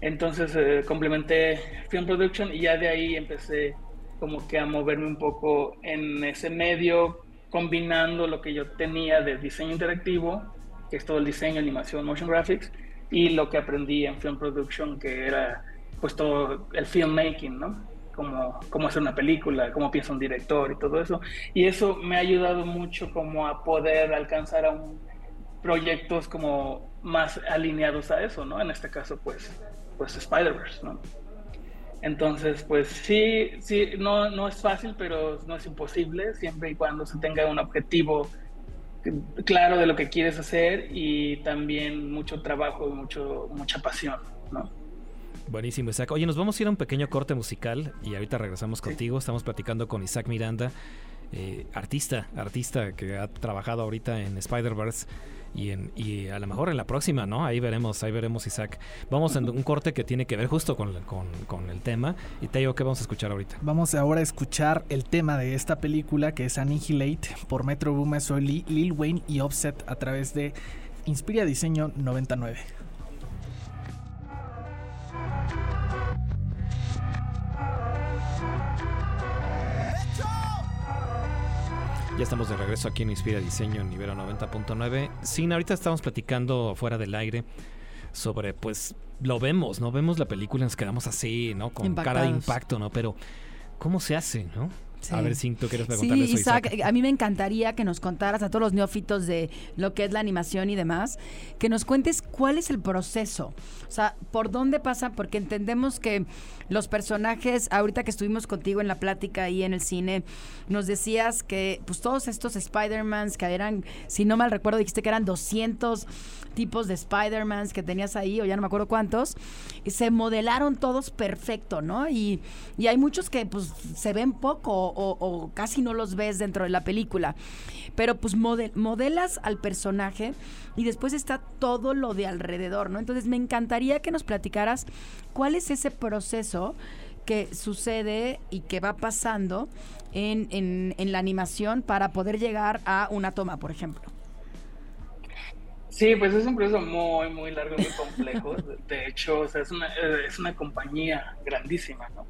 Entonces eh, complementé Film Production y ya de ahí empecé como que a moverme un poco en ese medio, combinando lo que yo tenía de diseño interactivo, que es todo el diseño, animación, motion graphics, y lo que aprendí en Film Production, que era pues todo el filmmaking, ¿no? Cómo, cómo hacer una película, cómo piensa un director y todo eso. Y eso me ha ayudado mucho como a poder alcanzar a un, proyectos como más alineados a eso, ¿no? En este caso, pues pues Spider-Verse, ¿no? Entonces, pues sí, sí, no, no es fácil, pero no es imposible, siempre y cuando se tenga un objetivo claro de lo que quieres hacer y también mucho trabajo y mucho, mucha pasión, ¿no? Buenísimo, Isaac. Oye, nos vamos a ir a un pequeño corte musical y ahorita regresamos contigo. Estamos platicando con Isaac Miranda, eh, artista, artista que ha trabajado ahorita en Spider-Verse y, a lo mejor en la próxima, ¿no? Ahí veremos, ahí veremos, Isaac. Vamos en un corte que tiene que ver justo con, con, el tema. Y te digo, ¿qué vamos a escuchar ahorita? Vamos ahora a escuchar el tema de esta película que es Annihilate por Metro Boomin, Soy Lil Wayne y Offset a través de Inspira Diseño 99. Ya estamos de regreso aquí en Inspira Diseño en nivel 90.9. Sí, ahorita estamos platicando fuera del aire sobre, pues, lo vemos, ¿no? Vemos la película y nos quedamos así, ¿no? Con cara de impacto, ¿no? Pero, ¿cómo se hace, no? A ver si tú quieres preguntarle sí, Isaac, A mí me encantaría que nos contaras a todos los neófitos de lo que es la animación y demás, que nos cuentes cuál es el proceso. O sea, por dónde pasa, porque entendemos que los personajes, ahorita que estuvimos contigo en la plática y en el cine, nos decías que pues todos estos Spider-Mans que eran, si no mal recuerdo, dijiste que eran 200 tipos de Spider-Mans que tenías ahí, o ya no me acuerdo cuántos, y se modelaron todos perfecto, ¿no? Y, y hay muchos que pues se ven poco o, casi no los ves dentro de la película. Pero pues modelas al personaje y después está todo lo de alrededor, ¿no? Entonces me encantaría que nos platicaras cuál es ese proceso que sucede y que va pasando en, en, la animación para poder llegar a una toma, por ejemplo. Sí, pues es un proceso muy, muy largo, muy complejo. De hecho, es, una, es una compañía grandísima, ¿no?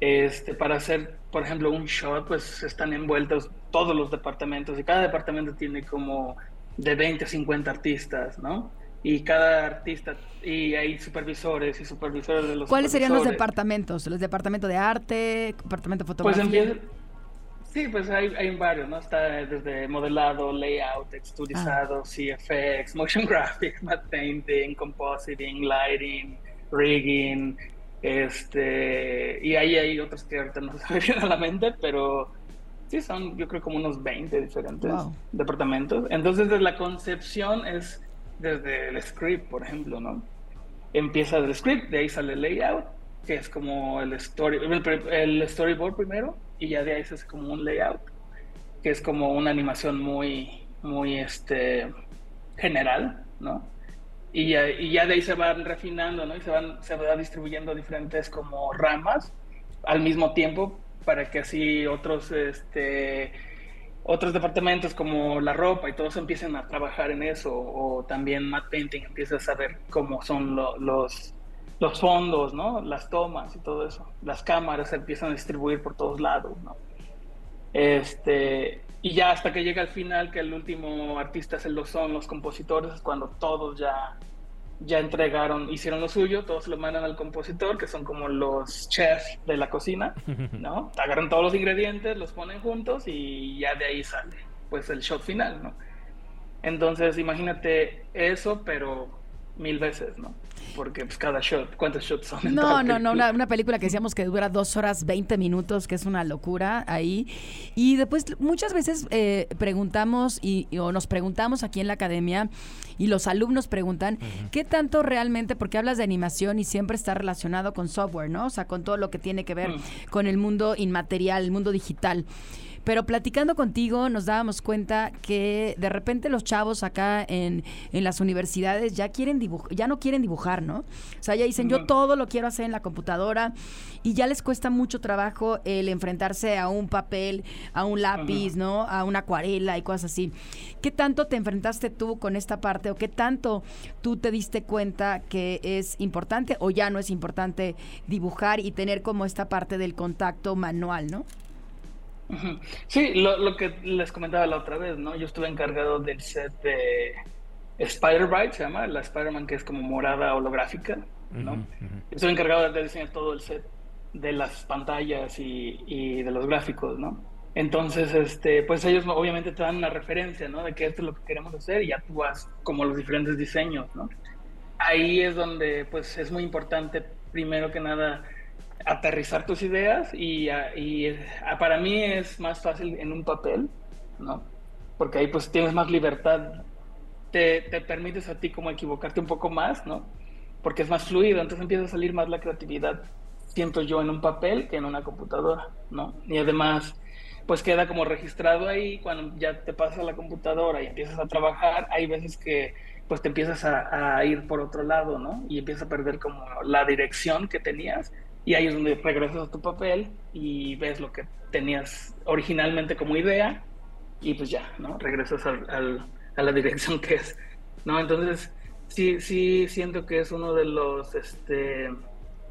Este, para hacer, por ejemplo, un shot, pues están envueltos todos los departamentos y cada departamento tiene como de 20 a 50 artistas, ¿no? Y cada artista, y hay supervisores y supervisores de los ¿Cuáles serían los departamentos? ¿Los departamentos de arte, departamento de pues fotografía? Pues sí, pues hay, hay, varios, ¿no? Está desde modelado, layout, texturizado, ah. CFX, motion graphics, matte painting, compositing, lighting, rigging, este, y ahí hay otros que ahorita no se me vienen a la mente, pero sí son, yo creo, como unos 20 diferentes departamentos. Entonces, desde la concepción es desde el script, por ejemplo, ¿no? Empieza el script, de ahí sale el layout, que es como el, story, el storyboard primero, y ya de ahí se hace como un layout, que es como una animación muy, muy este, general, ¿no? Y ya, y ya de ahí se van refinando, ¿no? Y se van, se va distribuyendo diferentes como ramas al mismo tiempo para que así otros, este, otros departamentos como la ropa y todos empiecen a trabajar en eso o también matte painting empieza a saber cómo son los los fondos, ¿no? Las tomas y todo eso. Las cámaras se empiezan a distribuir por todos lados. Este, y ya hasta que llega al final, que el último artista se lo son los compositores, es cuando todos ya, ya entregaron, hicieron lo suyo, todos lo mandan al compositor, que son como los chefs de la cocina, ¿no? Agarran todos los ingredientes, los ponen juntos y ya de ahí sale, pues, el shot final, ¿no? Entonces, imagínate eso, pero mil veces, ¿no? Porque pues cada shot, ¿cuántos shots son? no, no, no, una, película que decíamos que dura dos horas 20 minutos, que es una locura ahí. Y después muchas veces eh, preguntamos y, o nos preguntamos aquí en la academia y los alumnos preguntan, ¿qué tanto realmente, porque hablas de animación y siempre está relacionado con software, ¿no? O sea, con todo lo que tiene que ver mm. con el mundo inmaterial, el mundo digital. Pero platicando contigo nos dábamos cuenta que de repente los chavos acá en, en las universidades ya quieren ya no quieren dibujar, ¿no? O sea, ya dicen, yo todo lo quiero hacer en la computadora y ya les cuesta mucho trabajo el enfrentarse a un papel, a un lápiz, ¿no? A una acuarela y cosas así. ¿Qué tanto te enfrentaste tú con esta parte o qué tanto tú te diste cuenta que es importante o ya no es importante dibujar y tener como esta parte del contacto manual, ¿no? Sí, lo, que les comentaba la otra vez, ¿no? Yo estuve encargado del set de Spider-Bite, se llama, la Spider-Man que es como morada holográfica, ¿no? Estuve encargado de diseñar todo el set de las pantallas y, de los gráficos, ¿no? Entonces, este, pues ellos obviamente te dan una referencia, ¿no? De que esto es lo que queremos hacer y ya tú vas como los diferentes diseños, ¿no? Ahí es donde, pues, es muy importante, primero que nada, aterrizar tus ideas y, y para mí es más fácil en un papel, ¿no? Porque ahí pues tienes más libertad, te, te, permites a ti como equivocarte un poco más, ¿no? Porque es más fluido, entonces empieza a salir más la creatividad, siento yo, en un papel que en una computadora, ¿no? Y además, pues queda como registrado ahí, cuando ya te pasas a la computadora y empiezas a trabajar, hay veces que pues te empiezas a, a ir por otro lado, ¿no? Y empiezas a perder como la dirección que tenías y ahí es donde regresas a tu papel y ves lo que tenías originalmente como idea y pues ya, ¿no? Regresas al, a la dirección que es, ¿no? Entonces, sí, sí siento que es uno de los, este,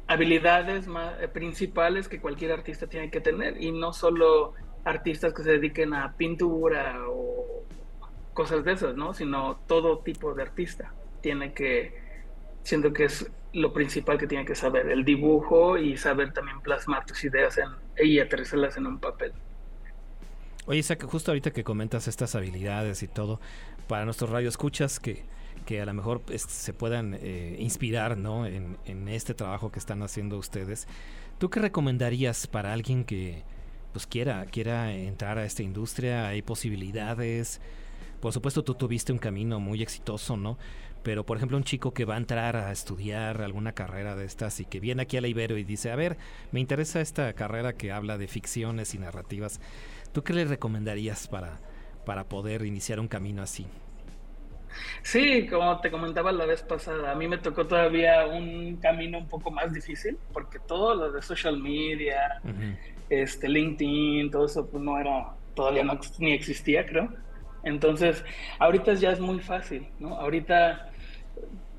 habilidades más, eh, principales que cualquier artista tiene que tener y no solo artistas que se dediquen a pintura o cosas de esas, ¿no? Sino todo tipo de artista tiene que, siento que es lo principal que tiene que saber, el dibujo y saber también plasmar tus ideas en, y aterrizarlas en un papel. Oye, Isaac, justo ahorita que comentas estas habilidades y todo, para nuestros radioescuchas que, que a lo mejor se puedan eh, inspirar ¿no? En, en, este trabajo que están haciendo ustedes, ¿tú qué recomendarías para alguien que pues quiera, quiera entrar a esta industria? ¿Hay posibilidades? Por supuesto, tú tuviste un camino muy exitoso, ¿no? Pero, por ejemplo, un chico que va a entrar a estudiar alguna carrera de estas y que viene aquí a la Ibero y dice, a ver, me interesa esta carrera que habla de ficciones y narrativas, ¿tú qué le recomendarías para, para poder iniciar un camino así? Sí, como te comentaba la vez pasada, a mí me tocó todavía un camino un poco más difícil, porque todo lo de social media, este LinkedIn, todo eso pues no era, todavía no ni existía, creo. Entonces, ahorita ya es muy fácil, ¿no? Ahorita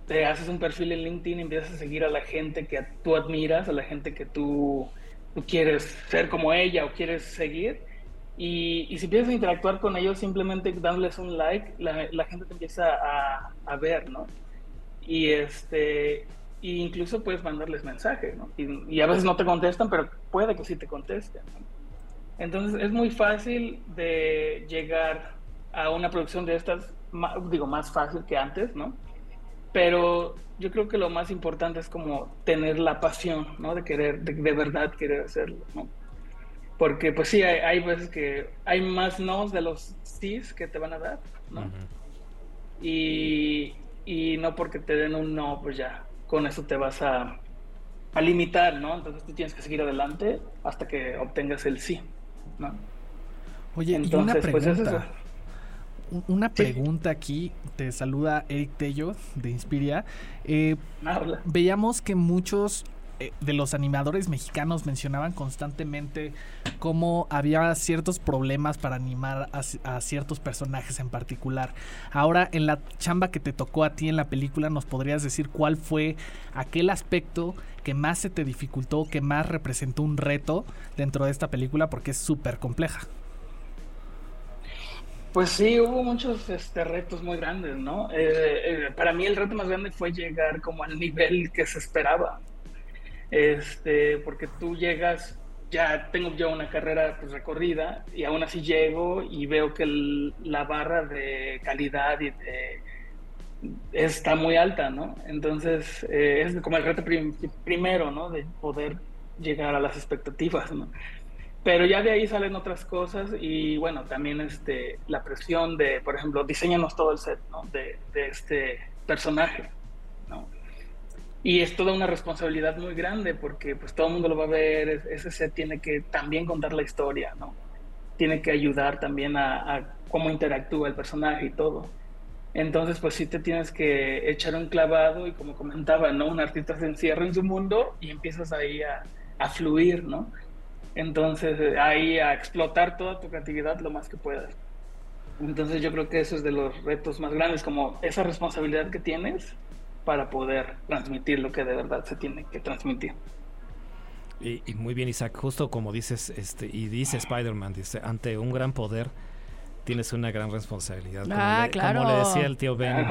te haces un perfil en LinkedIn y empiezas a seguir a la gente que tú admiras, a la gente que tú, quieres ser como ella o quieres seguir. Y, si empiezas a interactuar con ellos simplemente dándoles un like, la, gente te empieza a, ver, ¿no? Y este incluso puedes mandarles mensajes, ¿no? Y, a veces no te contestan, pero puede que sí te contesten. Entonces es muy fácil de llegar a una producción de estas, digo, más fácil que antes, ¿no? Pero yo creo que lo más importante es como tener la pasión, ¿no? De querer, de, verdad querer hacerlo, ¿no? Porque pues sí, hay, veces que hay más nos de los sís que te van a dar, ¿no? y, y, no porque te den un no, pues ya, con eso te vas a, a limitar, ¿no? Entonces tú tienes que seguir adelante hasta que obtengas el sí, ¿no? Oye, y una pregunta. Pues una pregunta aquí. Te saluda Eric Tello de Inspiria. Eh, veíamos que muchos eh, de los animadores mexicanos mencionaban constantemente cómo había ciertos problemas para animar a, ciertos personajes en particular. Ahora, en la chamba que te tocó a ti en la película, ¿nos podrías decir cuál fue aquel aspecto que más se te dificultó, que más representó un reto dentro de esta película? Porque es súper compleja. Pues sí, hubo muchos este, retos muy grandes, ¿no? Eh, eh, para mí el reto más grande fue llegar como al nivel que se esperaba este, porque tú llegas, ya tengo yo una carrera pues, recorrida y aún así llego y veo que la barra de calidad y está muy alta, ¿no? Entonces eh, es como el reto primero, ¿no? De poder llegar a las expectativas, ¿no? Pero ya de ahí salen otras cosas y bueno, también este, la presión de, por ejemplo, diseñanos todo el set, ¿no? De, este personaje, ¿no? Y es toda una responsabilidad muy grande porque pues todo el mundo lo va a ver, ese set tiene que también contar la historia, ¿no? Tiene que ayudar también a, cómo interactúa el personaje y todo. Entonces, pues sí te tienes que echar un clavado y como comentaba, ¿no? Un artista se encierra en su mundo y empiezas ahí a, a fluir, ¿no? Entonces, ahí a explotar toda tu creatividad lo más que puedas. Entonces, yo creo que eso es de los retos más grandes, como esa responsabilidad que tienes para poder transmitir lo que de verdad se tiene que transmitir. Y, muy bien, Isaac, justo como dices, este, y dice Spider-Man, dice, ante un gran poder tienes una gran responsabilidad. Ah, claro. Como le decía el tío Ben,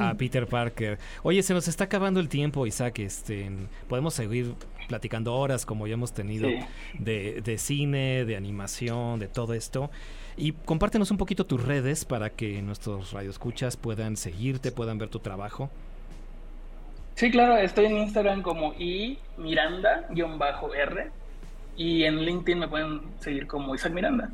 A, Peter Parker. Oye, se nos está acabando el tiempo, Isaac. Este, podemos seguir platicando horas como ya hemos tenido de, de, cine, de animación, de todo esto. Y compártenos un poquito tus redes para que nuestros radioescuchas puedan seguirte, puedan ver tu trabajo. Sí, claro, estoy en Instagram como y Miranda-R y en LinkedIn me pueden seguir como Isaac Miranda.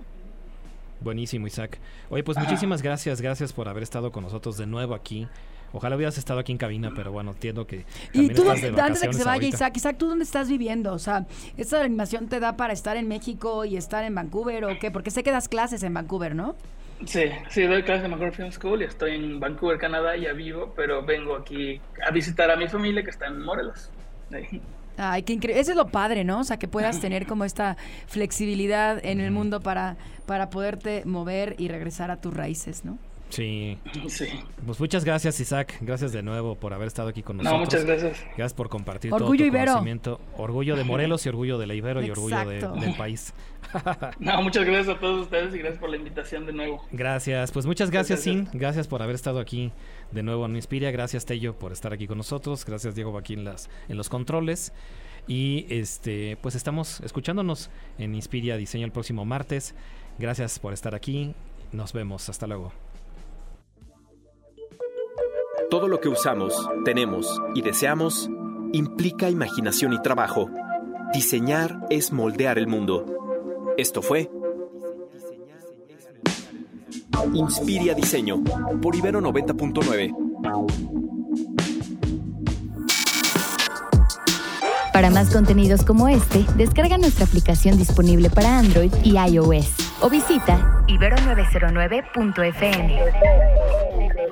Buenísimo, Isaac. Oye, pues muchísimas gracias, gracias por haber estado con nosotros de nuevo aquí. Ojalá hubieras estado aquí en cabina, pero bueno, entiendo que. Y tú, antes de que se vaya Isaac, Isaac, ¿tú dónde estás viviendo? O sea, ¿esta animación te da para estar en México y estar en Vancouver o qué? Porque sé que das clases en Vancouver, ¿no? Sí, sí, doy clases en Vancouver Film School y estoy en Vancouver, Canadá, ya vivo, pero vengo aquí a visitar a mi familia que está en Morelos. Ay, qué increíble. Eso es lo padre, ¿no? O sea, que puedas tener como esta flexibilidad en el mundo para, para poderte mover y regresar a tus raíces, ¿no? Sí. Pues muchas gracias, Isaac. Gracias de nuevo por haber estado aquí con nosotros. No, muchas gracias. Gracias por compartir orgullo todo tu conocimiento. Orgullo de Morelos y orgullo de la Ibero y orgullo del país. no, muchas gracias a todos ustedes y gracias por la invitación de nuevo. Gracias. Pues muchas gracias, Sin. Gracias por haber estado aquí de nuevo en Inspiria. Gracias, Tello, por estar aquí con nosotros. Gracias, Diego, aquí en, las, en los controles. Y este, pues estamos escuchándonos en Inspiria Diseño el próximo martes. Gracias por estar aquí. Nos vemos. Hasta luego. Todo lo que usamos, tenemos y deseamos implica imaginación y trabajo. Diseñar es moldear el mundo. Esto fue Inspiria Diseño por Ibero 90.9. Para más contenidos como este, descarga nuestra aplicación disponible para Android y iOS o visita ibero909.fm.